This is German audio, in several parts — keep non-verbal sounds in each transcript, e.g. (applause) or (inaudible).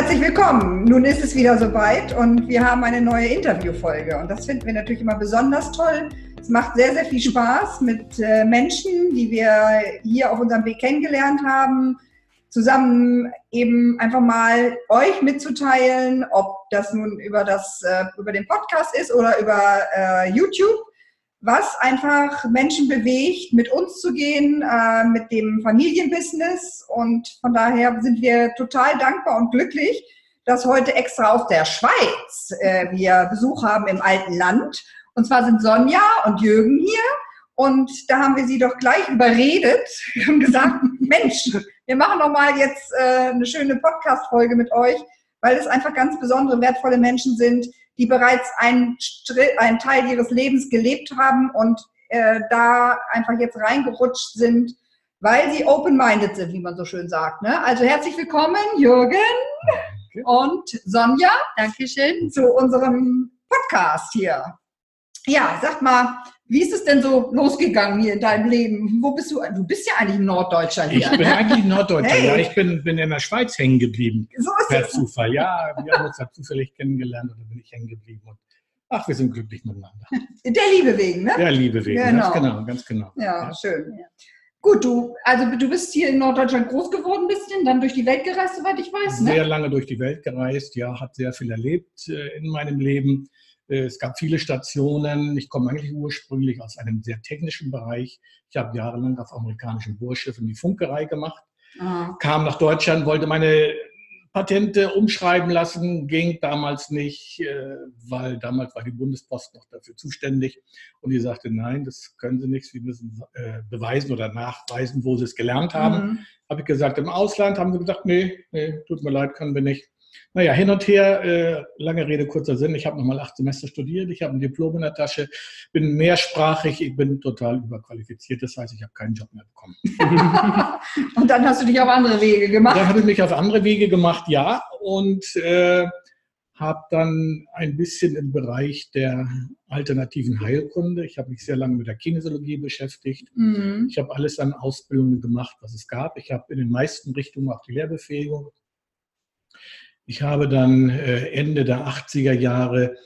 herzlich willkommen. Nun ist es wieder soweit und wir haben eine neue Interviewfolge. Und das finden wir natürlich immer besonders toll. Es macht sehr, sehr viel Spaß mit äh, Menschen, die wir hier auf unserem Weg kennengelernt haben, zusammen eben einfach mal euch mitzuteilen, ob das nun über, das, äh, über den Podcast ist oder über äh, YouTube was einfach Menschen bewegt, mit uns zu gehen, äh, mit dem Familienbusiness. Und von daher sind wir total dankbar und glücklich, dass heute extra aus der Schweiz äh, wir Besuch haben im alten Land. Und zwar sind Sonja und Jürgen hier. Und da haben wir sie doch gleich überredet (laughs) und gesagt, Mensch, wir machen doch mal jetzt äh, eine schöne Podcast-Folge mit euch, weil es einfach ganz besondere, wertvolle Menschen sind, die bereits einen, einen Teil ihres Lebens gelebt haben und äh, da einfach jetzt reingerutscht sind, weil sie open-minded sind, wie man so schön sagt. Ne? Also herzlich willkommen, Jürgen Danke. und Sonja. Dankeschön. Zu unserem Podcast hier. Ja, sag mal, wie ist es denn so losgegangen hier in deinem Leben? Wo bist du? Du bist ja eigentlich ein Norddeutscher hier. Ich bin eigentlich ein Norddeutscher, hey. ja. Ich bin, bin in der Schweiz hängen geblieben. So ist per es. Zufall. Ja, wir haben uns da zufällig kennengelernt und da bin ich hängen geblieben. Und ach, wir sind glücklich miteinander. Der Liebe wegen, ne? Der Liebe wegen, genau. ganz genau, ganz genau. Ja, ja. schön. Ja. Gut, du, also du bist hier in Norddeutschland groß geworden ein bisschen, dann durch die Welt gereist, soweit ich weiß, ne? Sehr lange durch die Welt gereist, ja, hat sehr viel erlebt äh, in meinem Leben es gab viele Stationen. Ich komme eigentlich ursprünglich aus einem sehr technischen Bereich. Ich habe jahrelang auf amerikanischen Bohrschiffen die Funkerei gemacht, ah. kam nach Deutschland, wollte meine Patente umschreiben lassen, ging damals nicht, äh, weil damals war die Bundespost noch dafür zuständig. Und die sagte, nein, das können Sie nicht, Sie müssen äh, beweisen oder nachweisen, wo Sie es gelernt haben. Mhm. Habe ich gesagt, im Ausland haben sie gesagt, nee, nee, tut mir leid, können wir nicht. Naja, hin und her, äh, lange Rede, kurzer Sinn. Ich habe nochmal acht Semester studiert, ich habe ein Diplom in der Tasche, bin mehrsprachig, ich bin total überqualifiziert. Das heißt, ich habe keinen Job mehr bekommen. (laughs) und dann hast du dich auf andere Wege gemacht? Dann habe ich mich auf andere Wege gemacht, ja. Und äh, habe dann ein bisschen im Bereich der alternativen Heilkunde. Ich habe mich sehr lange mit der Kinesiologie beschäftigt. Mhm. Ich habe alles an Ausbildungen gemacht, was es gab. Ich habe in den meisten Richtungen auch die Lehrbefähigung ich habe dann äh, Ende der 80er Jahre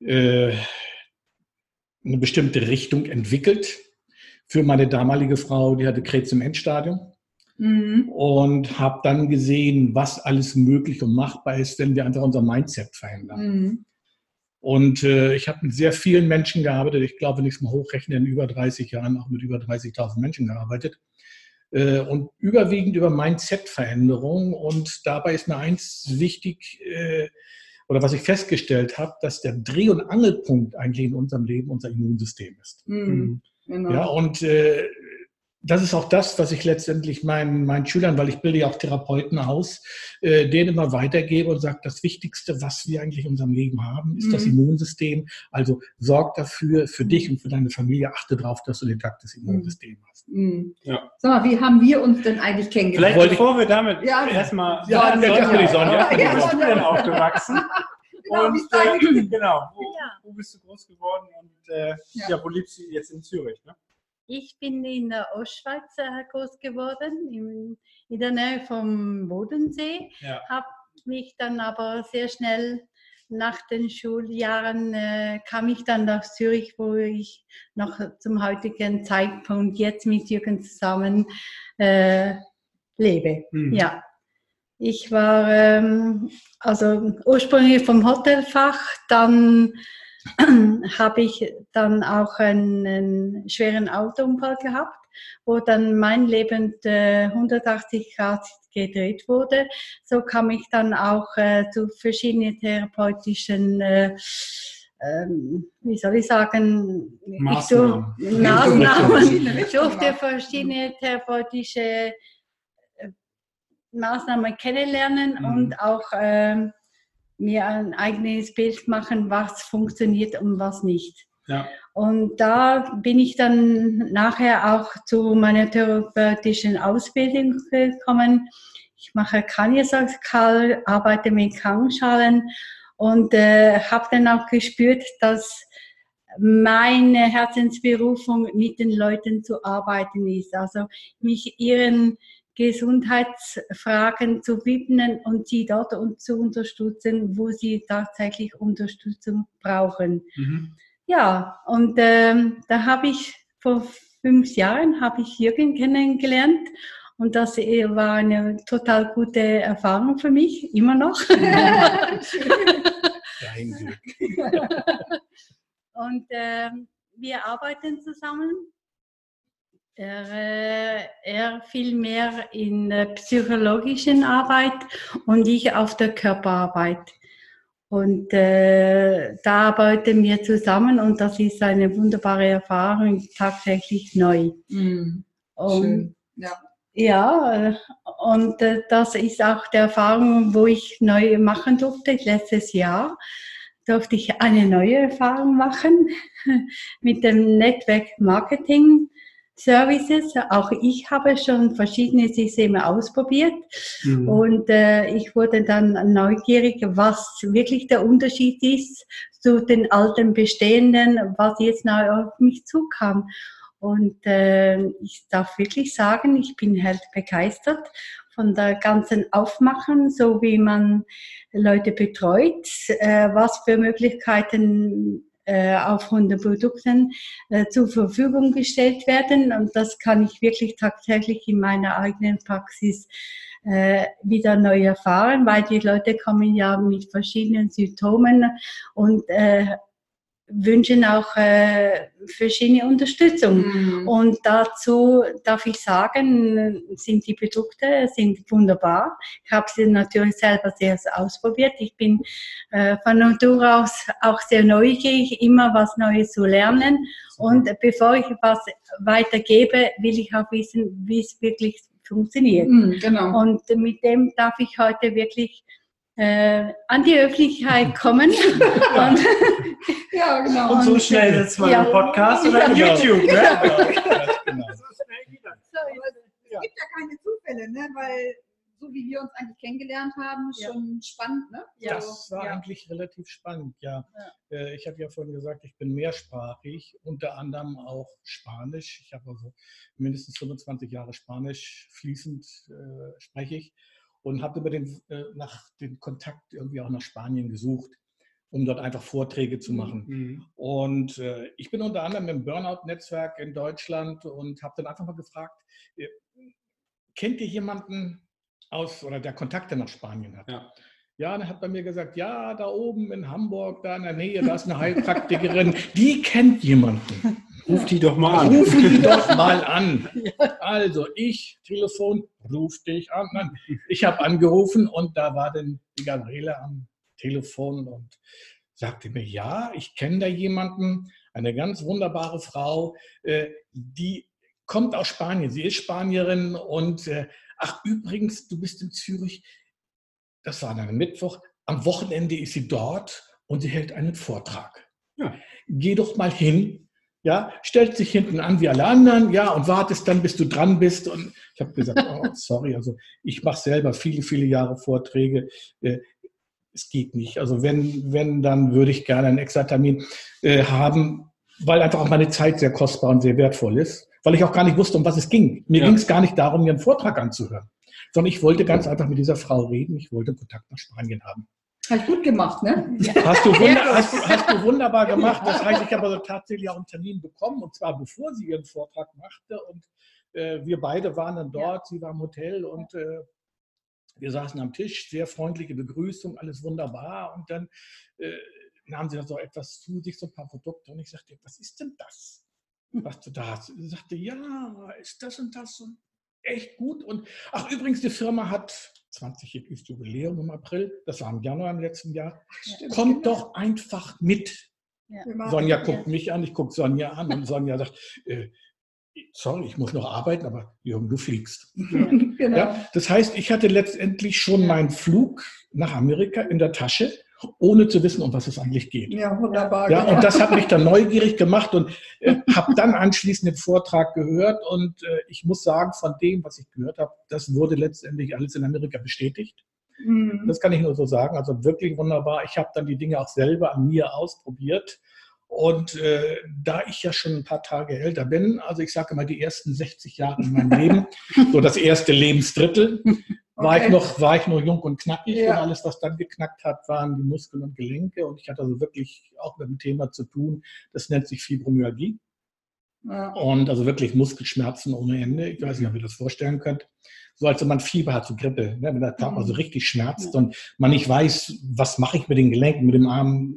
äh, eine bestimmte Richtung entwickelt für meine damalige Frau, die hatte Krebs im Endstadium. Mhm. Und habe dann gesehen, was alles möglich und machbar ist, wenn wir einfach unser Mindset verändern. Mhm. Und äh, ich habe mit sehr vielen Menschen gearbeitet. Ich glaube, wenn ich es mal hochrechne, in über 30 Jahren auch mit über 30.000 Menschen gearbeitet. Äh, und überwiegend über Mindset-Veränderung. Und dabei ist mir eins wichtig, äh, oder was ich festgestellt habe, dass der Dreh- und Angelpunkt eigentlich in unserem Leben unser Immunsystem ist. Mhm, genau. Ja, und äh, das ist auch das, was ich letztendlich meinen, meinen Schülern, weil ich bilde ja auch Therapeuten aus, äh, denen immer weitergebe und sage, das Wichtigste, was wir eigentlich in unserem Leben haben, ist mhm. das Immunsystem. Also sorg dafür, für dich und für deine Familie, achte darauf, dass du ein intaktes Immunsystem hast. Mhm. Ja. Sag mal, wie haben wir uns denn eigentlich kennengelernt? Vielleicht bevor wir damit ja, erstmal... Ja, ja, ja, ja, Sonja, ja, ja, bist du denn aufgewachsen? (laughs) genau, und, äh, genau wo, wo, bist du groß geworden und äh, ja. wo lebst du jetzt in Zürich? Ne? Ich bin in der Ostschweiz äh, groß geworden, in, in der Nähe vom Bodensee. Ja. Habe mich dann aber sehr schnell nach den Schuljahren äh, kam ich dann nach Zürich, wo ich noch zum heutigen Zeitpunkt jetzt mit Jürgen zusammen äh, lebe. Mhm. Ja. Ich war ähm, also ursprünglich vom Hotelfach, dann (clears throat) habe ich dann auch einen, schweren Autounfall gehabt, wo dann mein Leben äh, 180 Grad gedreht wurde. So kam ich dann auch äh, zu verschiedenen therapeutischen äh, ähm, wie soll ich sagen, Maßnahmen. Ich, durf, Maßnahmen. (laughs) (laughs) ich durfte verschiedene therapeutische äh, Maßnahmen kennenlernen mhm. und auch ähm, mir ein eigenes Bild machen, was funktioniert und was nicht. Ja. Und da bin ich dann nachher auch zu meiner therapeutischen Ausbildung gekommen. Ich mache Kanyasaskal, arbeite mit Krankenschalen und äh, habe dann auch gespürt, dass meine Herzensberufung mit den Leuten zu arbeiten ist. Also mich ihren Gesundheitsfragen zu widmen und sie dort zu unterstützen, wo sie tatsächlich Unterstützung brauchen. Mhm. Ja, und ähm, da habe ich vor fünf Jahren habe ich Jürgen kennengelernt und das war eine total gute Erfahrung für mich, immer noch. (laughs) Dein Glück. (laughs) und äh, wir arbeiten zusammen. Er, äh, er viel mehr in der psychologischen Arbeit und ich auf der Körperarbeit. Und äh, da arbeiten wir zusammen und das ist eine wunderbare Erfahrung, tatsächlich neu. Mm, und, ja. ja, und äh, das ist auch die Erfahrung, wo ich neu machen durfte. Letztes Jahr durfte ich eine neue Erfahrung machen (laughs) mit dem Network Marketing. Services. Auch ich habe schon verschiedene Systeme ausprobiert mhm. und äh, ich wurde dann neugierig, was wirklich der Unterschied ist zu den alten bestehenden, was jetzt neu auf mich zukam. Und äh, ich darf wirklich sagen, ich bin halt begeistert von der ganzen Aufmachen, so wie man Leute betreut, äh, was für Möglichkeiten auf Hundeprodukten äh, zur Verfügung gestellt werden. Und das kann ich wirklich tatsächlich in meiner eigenen Praxis äh, wieder neu erfahren, weil die Leute kommen ja mit verschiedenen Symptomen und wünschen auch äh, verschiedene Unterstützung. Mhm. Und dazu darf ich sagen, sind die Produkte sind wunderbar. Ich habe sie natürlich selber sehr ausprobiert. Ich bin äh, von Natur aus auch sehr neugierig, immer was Neues zu lernen. Und bevor ich was weitergebe, will ich auch wissen, wie es wirklich funktioniert. Mhm, genau. Und mit dem darf ich heute wirklich äh, an die Öffentlichkeit kommen. (laughs) und, ja, genau. Und so schnell sitzt man ja. im Podcast oder ja, YouTube. Ne? Ja. (laughs) Genau. Es gibt ja keine Zufälle, ne? weil so wie wir uns eigentlich kennengelernt haben, schon spannend. Ne? Das war eigentlich relativ spannend, ja. Äh, ich habe ja vorhin gesagt, ich bin mehrsprachig, unter anderem auch Spanisch. Ich habe also mindestens 25 Jahre Spanisch fließend äh, spreche ich und habe über den, äh, nach dem Kontakt irgendwie auch nach Spanien gesucht, um dort einfach Vorträge zu machen. Mhm. Und äh, ich bin unter anderem im Burnout-Netzwerk in Deutschland und habe dann einfach mal gefragt, äh, kennt ihr jemanden aus oder der Kontakte nach Spanien hat? Ja. Ja, und er hat bei mir gesagt, ja, da oben in Hamburg, da in der Nähe, da ist eine Heilpraktikerin, die kennt jemanden. (laughs) Ruf die doch mal an. Ruf die doch (laughs) mal an. Also ich, Telefon, ruf dich an. Nein, ich habe angerufen und da war dann die Gabriele am Telefon und sagte mir, ja, ich kenne da jemanden, eine ganz wunderbare Frau, äh, die kommt aus Spanien. Sie ist Spanierin und äh, ach übrigens, du bist in Zürich. Das war dann Mittwoch. Am Wochenende ist sie dort und sie hält einen Vortrag. Ja. Geh doch mal hin ja, stellt sich hinten an wie alle anderen, ja, und wartest dann, bis du dran bist. Und ich habe gesagt, oh, sorry, also ich mache selber viele, viele Jahre Vorträge. Es geht nicht. Also wenn, wenn, dann würde ich gerne einen extra Termin äh, haben, weil einfach auch meine Zeit sehr kostbar und sehr wertvoll ist, weil ich auch gar nicht wusste, um was es ging. Mir ja. ging es gar nicht darum, mir einen Vortrag anzuhören, sondern ich wollte ganz einfach mit dieser Frau reden. Ich wollte Kontakt nach Spanien haben. Halt gut gemacht, ne? Hast du, (laughs) wunder, hast, hast du wunderbar gemacht. Das heißt, ich habe also tatsächlich auch einen Termin bekommen, und zwar bevor sie ihren Vortrag machte. Und äh, wir beide waren dann dort, sie war im Hotel und äh, wir saßen am Tisch, sehr freundliche Begrüßung, alles wunderbar. Und dann äh, nahmen sie dann so etwas zu sich, so ein paar Produkte. Und ich sagte, was ist denn das? Was du da hast? Sie sagte, ja, ist das und das und echt gut. Und ach, übrigens, die Firma hat 20-jähriges Jubiläum im April, das war im Januar im letzten Jahr. Ja, Kommt genau. doch einfach mit. Ja. Sonja guckt ja. mich an, ich gucke Sonja an und Sonja sagt, äh, sorry, ich muss noch arbeiten, aber Jürgen, du fliegst. (laughs) genau. ja, das heißt, ich hatte letztendlich schon meinen Flug nach Amerika in der Tasche ohne zu wissen, um was es eigentlich geht. Ja, wunderbar. Ja, genau. und das hat mich dann neugierig gemacht und äh, habe dann anschließend den Vortrag gehört und äh, ich muss sagen, von dem, was ich gehört habe, das wurde letztendlich alles in Amerika bestätigt. Mhm. Das kann ich nur so sagen. Also wirklich wunderbar. Ich habe dann die Dinge auch selber an mir ausprobiert Und äh, da ich ja schon ein paar Tage älter bin, also ich sage mal die ersten 60 Jahre in meinem Leben, (laughs) so das erste Lebensdrittel, war, okay. ich noch, war ich noch jung und knackig ja. und alles, was dann geknackt hat, waren die Muskeln und Gelenke. Und ich hatte also wirklich auch mit dem Thema zu tun, das nennt sich Fibromyalgie. Ja. Und also wirklich Muskelschmerzen ohne Ende. Ich weiß nicht, ob ihr das vorstellen könnt. So als wenn man Fieber hat, so Grippe, ne? wenn der Tag mhm. also richtig schmerzt ja. und man nicht weiß, was mache ich mit den Gelenken, mit dem Arm.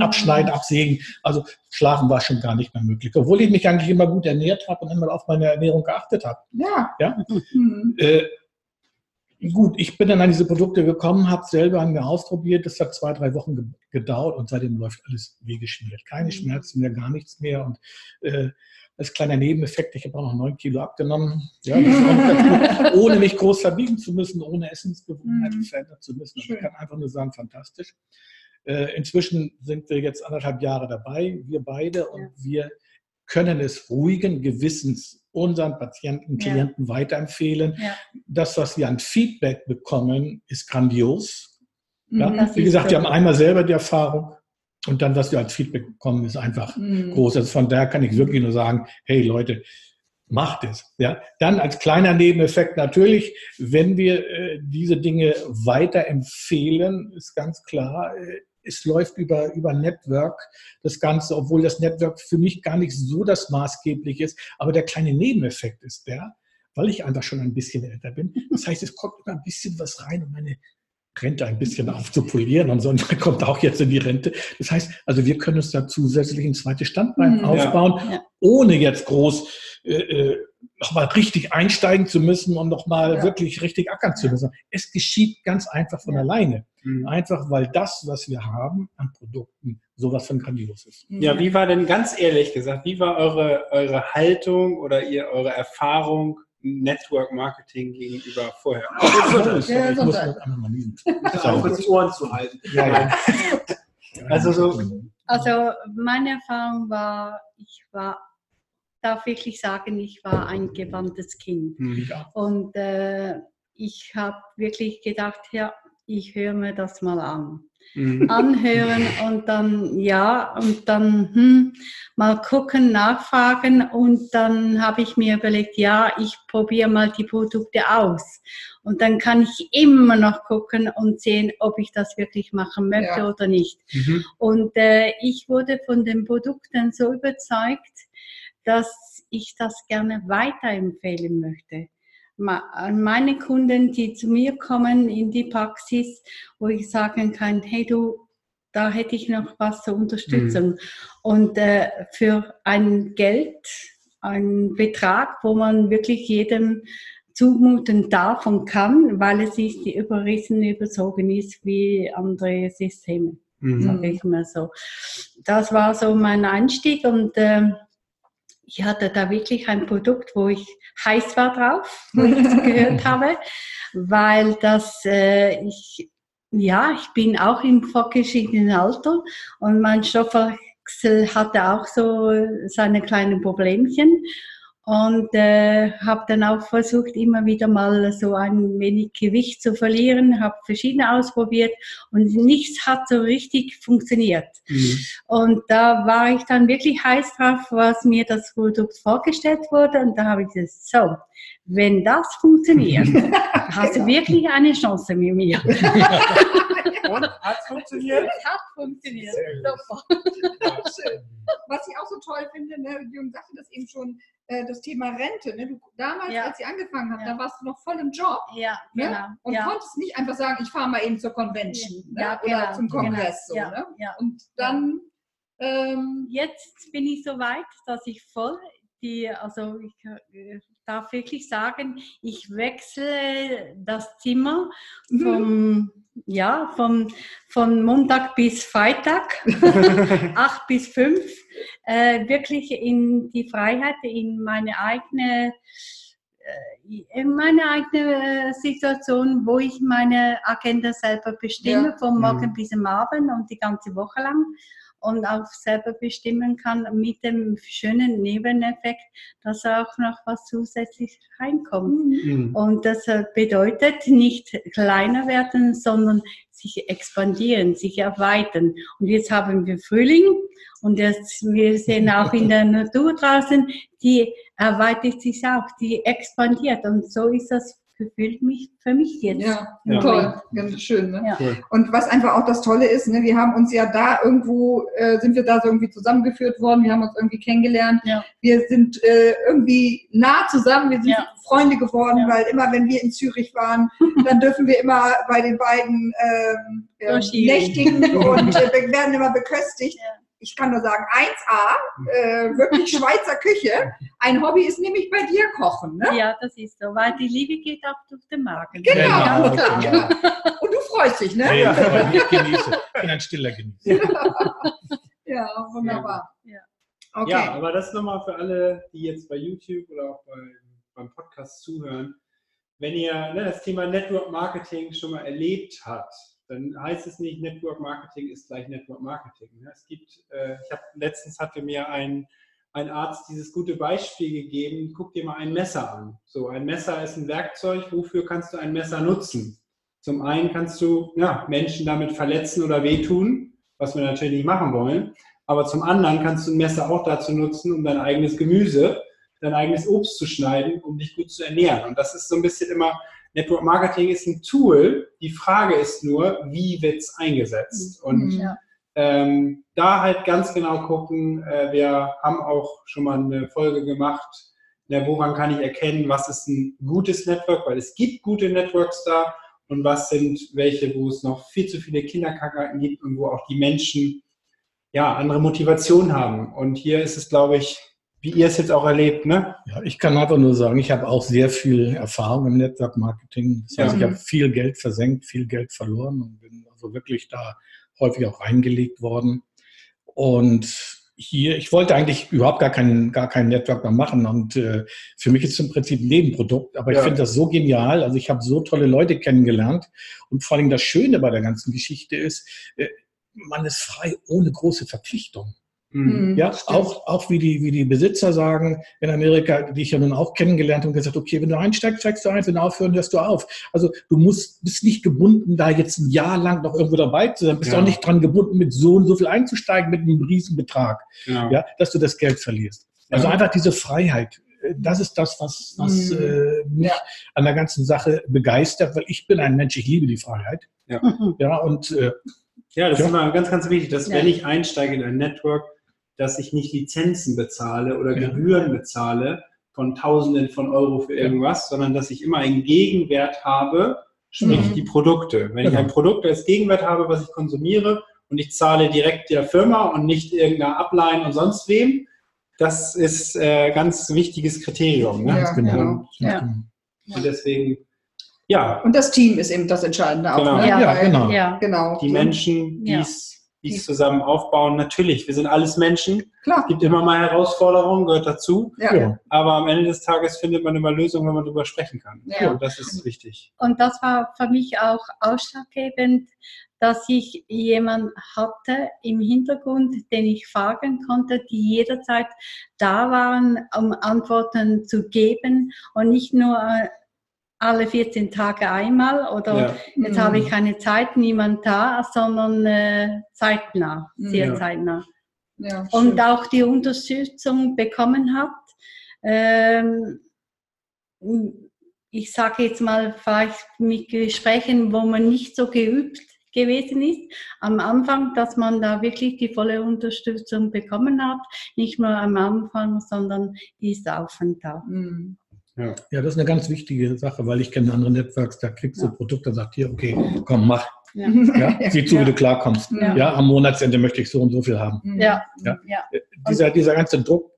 Abschneiden, absägen. Also schlafen war schon gar nicht mehr möglich. Obwohl ich mich eigentlich immer gut ernährt habe und immer auf meine Ernährung geachtet habe. Ja. ja? Mhm. Äh, Gut, ich bin dann an diese Produkte gekommen, habe selber an mir ausprobiert. Das hat zwei, drei Wochen gedauert und seitdem läuft alles wie geschmiert. Keine mhm. Schmerzen mehr, gar nichts mehr. Und äh, als kleiner Nebeneffekt, ich habe auch noch neun Kilo abgenommen, ja, (laughs) ohne mich groß verbiegen zu müssen, ohne Essensgewohnheiten mhm. verändern zu müssen. Also ich kann einfach nur sagen, fantastisch. Äh, inzwischen sind wir jetzt anderthalb Jahre dabei, wir beide, und wir können es ruhigen Gewissens unseren Patienten, Klienten ja. weiterempfehlen. Ja. Das, was wir an Feedback bekommen, ist grandios. Mhm, ja? Wie gesagt, wir haben einmal selber die Erfahrung und dann, was wir als Feedback bekommen, ist einfach mhm. groß. Also von daher kann ich wirklich nur sagen, hey Leute, macht es. Ja, dann als kleiner Nebeneffekt natürlich, wenn wir äh, diese Dinge weiterempfehlen, ist ganz klar, äh, es läuft über, über Network das Ganze, obwohl das Network für mich gar nicht so das maßgeblich ist. Aber der kleine Nebeneffekt ist der, weil ich einfach schon ein bisschen älter bin. Das heißt, es kommt immer ein bisschen was rein, um meine Rente ein bisschen aufzupolieren und so kommt auch jetzt in die Rente. Das heißt, also wir können uns da zusätzlich ein zweites Standbein mhm, aufbauen, ja. ohne jetzt groß äh, äh nochmal richtig einsteigen zu müssen und nochmal ja. wirklich richtig ackern zu müssen. Es geschieht ganz einfach von alleine. Mhm. Einfach weil das, was wir haben an Produkten, sowas von grandios ist. Ja, wie war denn ganz ehrlich gesagt, wie war eure, eure Haltung oder ihr, eure Erfahrung Network Marketing gegenüber vorher? Ja, (laughs) ich muss halt einmal mal kurz die Ohren zu halten. Ja, ja. (laughs) Also so. Also meine Erfahrung war, ich war darf wirklich sagen, ich war ein gewandtes Kind. Mhm. Ja. Und äh, ich habe wirklich gedacht, ja, ich höre mir das mal an. Mhm. Anhören und dann, ja, und dann hm, mal gucken, nachfragen. Und dann habe ich mir überlegt, ja, ich probiere mal die Produkte aus. Und dann kann ich immer noch gucken und sehen, ob ich das wirklich machen möchte ja. oder nicht. Mhm. Und äh, ich wurde von den Produkten so überzeugt, dass ich das gerne weiterempfehlen möchte. An meine Kunden, die zu mir kommen in die Praxis, wo ich sagen kann, hey du, da hätte ich noch was zur Unterstützung. Mhm. Und äh, für ein Geld, ein Betrag, wo man wirklich jedem zumuten darf und kann, weil es nicht überrissen überzogen ist wie andere Systeme, mhm. sage ich mal so. Das war so mein Einstieg und äh, ich hatte da wirklich ein Produkt, wo ich heiß war drauf, (laughs) wo ich das gehört (laughs) habe, weil das, äh, ich, ja, ich bin auch im fortgeschrittenen Alter und mein Stoffwechsel hatte auch so seine kleinen Problemchen und äh, habe dann auch versucht, immer wieder mal so ein wenig Gewicht zu verlieren, habe verschiedene ausprobiert und nichts hat so richtig funktioniert. Mhm. Und da war ich dann wirklich heiß drauf, was mir das Produkt vorgestellt wurde und da habe ich gesagt, so, wenn das funktioniert, (laughs) hast du wirklich eine Chance mit mir. (laughs) Und hat es funktioniert? Es hat funktioniert. Super. Was ich auch so toll finde, ne, Jürgen sagte das eben schon, äh, das Thema Rente. Ne? Du, damals, ja. als sie angefangen haben, ja. da warst du noch voll im Job. Ja, ne? genau. Und konntest nicht einfach sagen, ich fahre mal eben zur Convention ne? oder genau. zum Kongress. Genau. So, ne? Und dann. Ähm, Jetzt bin ich so weit, dass ich voll die, also ich äh, darf wirklich sagen, ich wechsle das Zimmer mhm. vom, ja, vom, von Montag bis Freitag, (laughs) acht bis fünf, äh, wirklich in die Freiheit, in meine eigene äh, in meine eigene Situation, wo ich meine Agenda selber bestimme, ja. vom Morgen mhm. bis am Abend und die ganze Woche lang und auch selber bestimmen kann mit dem schönen Nebeneffekt, dass auch noch was zusätzlich reinkommt. Mhm. Und das bedeutet nicht kleiner werden, sondern sich expandieren, sich erweitern. Und jetzt haben wir Frühling und jetzt, wir sehen auch in der Natur draußen, die erweitert sich auch, die expandiert. Und so ist das gefühlt mich für mich jetzt. Ja, ja. toll, ganz schön. Ne? Ja. Und was einfach auch das Tolle ist, ne, wir haben uns ja da irgendwo, äh, sind wir da so irgendwie zusammengeführt worden, wir haben uns irgendwie kennengelernt, ja. wir sind äh, irgendwie nah zusammen, wir sind Freunde geworden, weil immer wenn wir in Zürich waren, (laughs) dann dürfen wir immer bei den beiden ähm, äh, nächtigen (laughs) und äh, werden immer beköstigt ich kann nur sagen, 1A, äh, wirklich (laughs) Schweizer Küche. Ein Hobby ist nämlich bei dir Kochen. Ne? Ja, das ist so, weil die Liebe geht auch durch den Magen. Genau, genau, klar, genau. (laughs) Und du freust dich, ne? Ja, ja ich (laughs) genieße. Ich bin ein stiller Genießer. ja, wunderbar. Ja. Okay. ja, aber das nochmal für alle, die jetzt bei YouTube oder auch bei, beim Podcast zuhören. Wenn ihr ne, das Thema Network Marketing schon mal erlebt habt, dann heißt es nicht, Network Marketing ist gleich Network Marketing. Es gibt, äh, ich habe letztens hatte mir ein, ein Arzt dieses gute Beispiel gegeben, guck dir mal ein Messer an. So, ein Messer ist ein Werkzeug, wofür kannst du ein Messer nutzen? Zum einen kannst du ja, Menschen damit verletzen oder wehtun, was wir natürlich nicht machen wollen. Aber zum anderen kannst du ein Messer auch dazu nutzen, um dein eigenes Gemüse, dein eigenes Obst zu schneiden, um dich gut zu ernähren. Und das ist so ein bisschen immer Network Marketing ist ein Tool. Die Frage ist nur, wie wird es eingesetzt? Und mhm. ja. ähm, da halt ganz genau gucken. Äh, wir haben auch schon mal eine Folge gemacht, na, woran kann ich erkennen, was ist ein gutes Network, weil es gibt gute Networks da und was sind welche, wo es noch viel zu viele Kinderkrankheiten gibt und wo auch die Menschen ja andere Motivation haben. Und hier ist es, glaube ich, wie ihr es jetzt auch erlebt, ne? Ja, ich kann einfach nur sagen, ich habe auch sehr viel Erfahrung im Network Marketing. Das heißt, ja. ich habe viel Geld versenkt, viel Geld verloren und bin also wirklich da häufig auch reingelegt worden. Und hier, ich wollte eigentlich überhaupt gar keinen, gar keinen Network mehr machen und äh, für mich ist es im Prinzip ein Nebenprodukt, aber ich ja. finde das so genial. Also ich habe so tolle Leute kennengelernt und vor allem das Schöne bei der ganzen Geschichte ist, äh, man ist frei ohne große Verpflichtung. Mhm. Ja, auch, auch wie die, wie die Besitzer sagen in Amerika, die ich ja nun auch kennengelernt habe, und gesagt, okay, wenn du einsteigst, steigst du ein, wenn du aufhören, hörst du auf. Also du musst, bist nicht gebunden, da jetzt ein Jahr lang noch irgendwo dabei zu sein, bist ja. auch nicht dran gebunden, mit so und so viel einzusteigen, mit einem Riesenbetrag, ja. ja dass du das Geld verlierst. Also ja. einfach diese Freiheit. Das ist das, was, was mhm. äh, mich an der ganzen Sache begeistert, weil ich bin ein Mensch, ich liebe die Freiheit. Ja, ja und äh, ja, das ist immer ganz, ganz wichtig, dass wenn ich einsteige in ein Network, dass ich nicht Lizenzen bezahle oder ja. Gebühren bezahle von Tausenden von Euro für irgendwas, sondern dass ich immer einen Gegenwert habe, sprich mhm. die Produkte. Wenn genau. ich ein Produkt als Gegenwert habe, was ich konsumiere und ich zahle direkt der Firma und nicht irgendeiner Ableihen und sonst wem, das ist äh, ganz wichtiges Kriterium. Ne? Ja, genau. Und, ja. und deswegen ja. Und das Team ist eben das Entscheidende auch. Genau. Ne? Ja, ja, genau. ja, genau. Die Menschen, die es die es zusammen aufbauen. Natürlich, wir sind alles Menschen. Klar. Es gibt immer mal Herausforderungen, gehört dazu. Ja. Aber am Ende des Tages findet man immer Lösungen, wenn man darüber sprechen kann. Ja. Und das ist wichtig. Und das war für mich auch ausschlaggebend, dass ich jemanden hatte im Hintergrund, den ich fragen konnte, die jederzeit da waren, um Antworten zu geben und nicht nur alle 14 Tage einmal oder ja. jetzt mhm. habe ich mhm. keine Zeit, niemand da, sondern äh, zeitnah, sehr ja. zeitnah. Ja, und auch die Unterstützung bekommen hat. Ähm, ich sage jetzt mal, vielleicht mit Gesprächen, wo man nicht so geübt gewesen ist, am Anfang, dass man da wirklich die volle Unterstützung bekommen hat. Nicht nur am Anfang, sondern die ist auf und da. Mhm. Ja. ja, das ist eine ganz wichtige Sache, weil ich kenne andere Networks, da kriegst du ja. Produkte und sagt hier, okay, komm, mach. Ja. Ja, sieh zu, wie du klarkommst. Ja. ja. am Monatsende möchte ich so und so viel haben. Ja. ja. Äh, dieser, dieser ganze Druck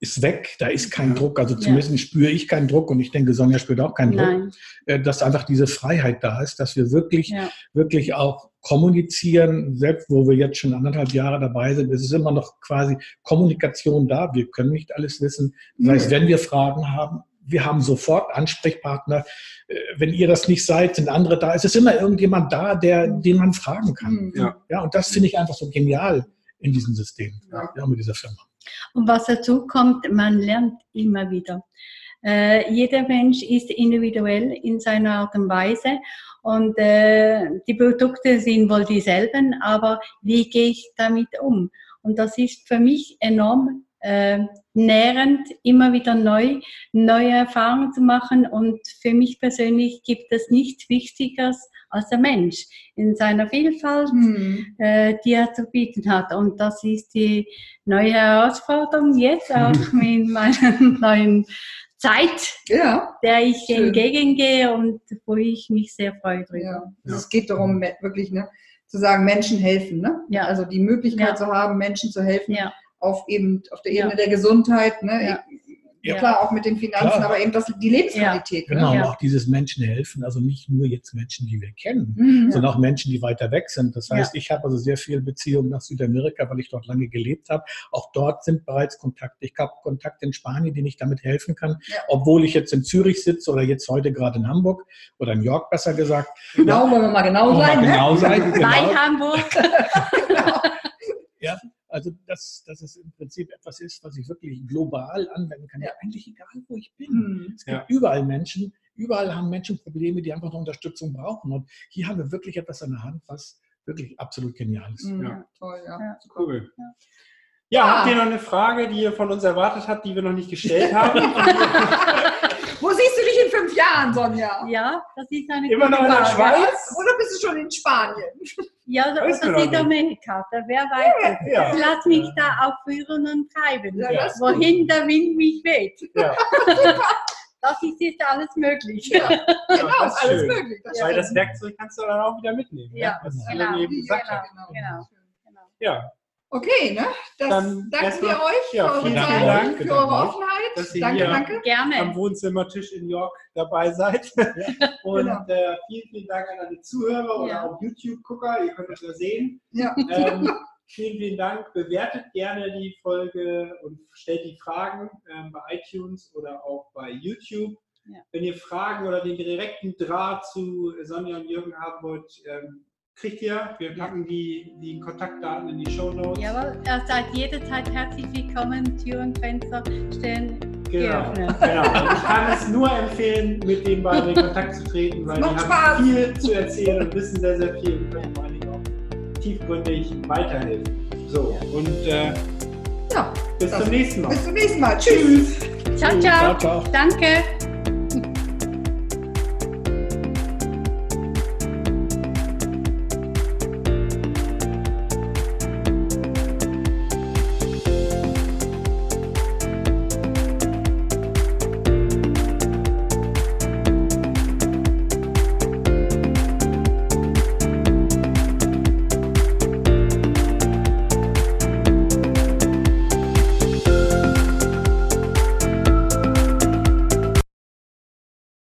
ist weg, da ist kein Druck, also zumindest spüre ich keinen Druck und ich denke, Sonja spürt auch keinen Nein. Druck, äh, dass einfach diese Freiheit da ist, dass wir wirklich, wirklich auch kommunizieren, selbst wo wir jetzt schon anderthalb Jahre dabei sind, ist es immer noch quasi Kommunikation da. Wir können nicht alles wissen. Das heißt, wenn wir Fragen haben, wir haben sofort Ansprechpartner. Äh, wenn ihr das nicht seid, sind andere da. Es ist immer irgendjemand da, der, den man fragen kann. Mhm. Ja, ja und das finde ich einfach so genial in diesem System, ja. ja, mit dieser Firma. Und was dazu kommt, man lernt immer wieder. Äh, jeder Mensch ist individuell in seiner Art und Weise Und äh, die Produkte sind wohl dieselben, aber wie gehe ich damit um? Und das ist für mich enorm äh, nährend, immer wieder neu, neue Erfahrungen zu machen. Und für mich persönlich gibt es nichts Wichtigeres als der Mensch in seiner Vielfalt, hm. äh, die er zu bieten hat. Und das ist die neue Herausforderung jetzt (laughs) auch mit meiner neuen Zeit, ja, der ich schön. entgegengehe und wo ich mich sehr freue drüber. Ja. Also es geht darum, wirklich ne, zu sagen, Menschen helfen. Ne? Ja. Also die Möglichkeit ja. zu haben, Menschen zu helfen. Ja auf eben auf der Ebene ja. der Gesundheit. Ne? Ja. Ja. Klar, auch mit den Finanzen, Klar. aber eben das, die Lebensqualität. Ja. Ne? Genau, ja. auch dieses Menschen helfen, also nicht nur jetzt Menschen, die wir kennen, mhm. sondern auch Menschen, die weiter weg sind. Das heißt, ich habe also sehr viel Beziehungen nach Südamerika, weil ich dort lange gelebt habe. Auch dort sind bereits Kontakte. Ich habe Kontakte in Spanien, denen ich damit helfen kann, obwohl ich jetzt in Zürich sitze oder jetzt heute gerade in Hamburg oder in York besser gesagt. Genau, wollen wir mal genau sein. Mal ne? genau sein. (laughs) Genau. Bei Hamburg. (laughs) dass, dass es im Prinzip etwas ist, was ich wirklich global anwenden kann. Ja, eigentlich egal, wo ich bin. Mhm. Es gibt ja. überall Menschen, überall haben Menschen Probleme, die einfach noch Unterstützung brauchen. Und hier haben wir wirklich etwas an der Hand, was wirklich absolut genial ist. Mhm. Ja, toll, ja. ja. Cool. Ja. Ja, habt ihr noch eine Frage, die ihr von uns erwartet habt, die wir noch nicht gestellt haben? (laughs) Wo siehst du dich in fünf Jahren, Sonja? Ja, das ist eine Immer noch in der Schweiz? Oder bist du schon in Spanien? Ja, oder Südamerika, wer weiß. Ja, ja. Lass mich ja. da auch führen und treiben, ja, wohin der Wind mich weht. Ja. (laughs) das ist jetzt alles möglich. Ja, genau, das ist alles schön. möglich. Das Weil das Werkzeug kannst du dann auch wieder mitnehmen. Ja, ja. genau. Genau. genau. genau. Ja, Okay, ne? Das Dann danken wir euch ja, für, vielen Dank, Dank, für eure Offenheit. Dass ihr danke, danke. Gerne. am Wohnzimmertisch in York dabei seid. (laughs) Ja. Und genau. äh, vielen, vielen Dank an alle Zuhörer ja. oder auch YouTube-Gucker. Ihr könnt es ja sehen. Ja. Ähm, (laughs) vielen, vielen Dank. Bewertet gerne die Folge und stellt die Fragen ähm, bei iTunes oder auch bei YouTube. Ja. Wenn ihr Fragen oder den direkten Draht zu Sonja und Jürgen haben wollt, ähm, kriegt ihr. Wir packen die, die Kontaktdaten in die Show Notes. Jawohl, ihr seid jederzeit herzlich willkommen. Tür und Fenster stehen Genau, (laughs) genau. Und ich kann es nur empfehlen, mit den beiden in Kontakt zu treten, weil die haben viel zu erzählen und wissen sehr, sehr viel und können vor allen Dingen auch tiefgründig weiterhelfen. So, und äh, ja, bis zum nächsten Mal. Bis zum nächsten Mal. Tschüss. Ciao, ciao. ciao, ciao. Danke.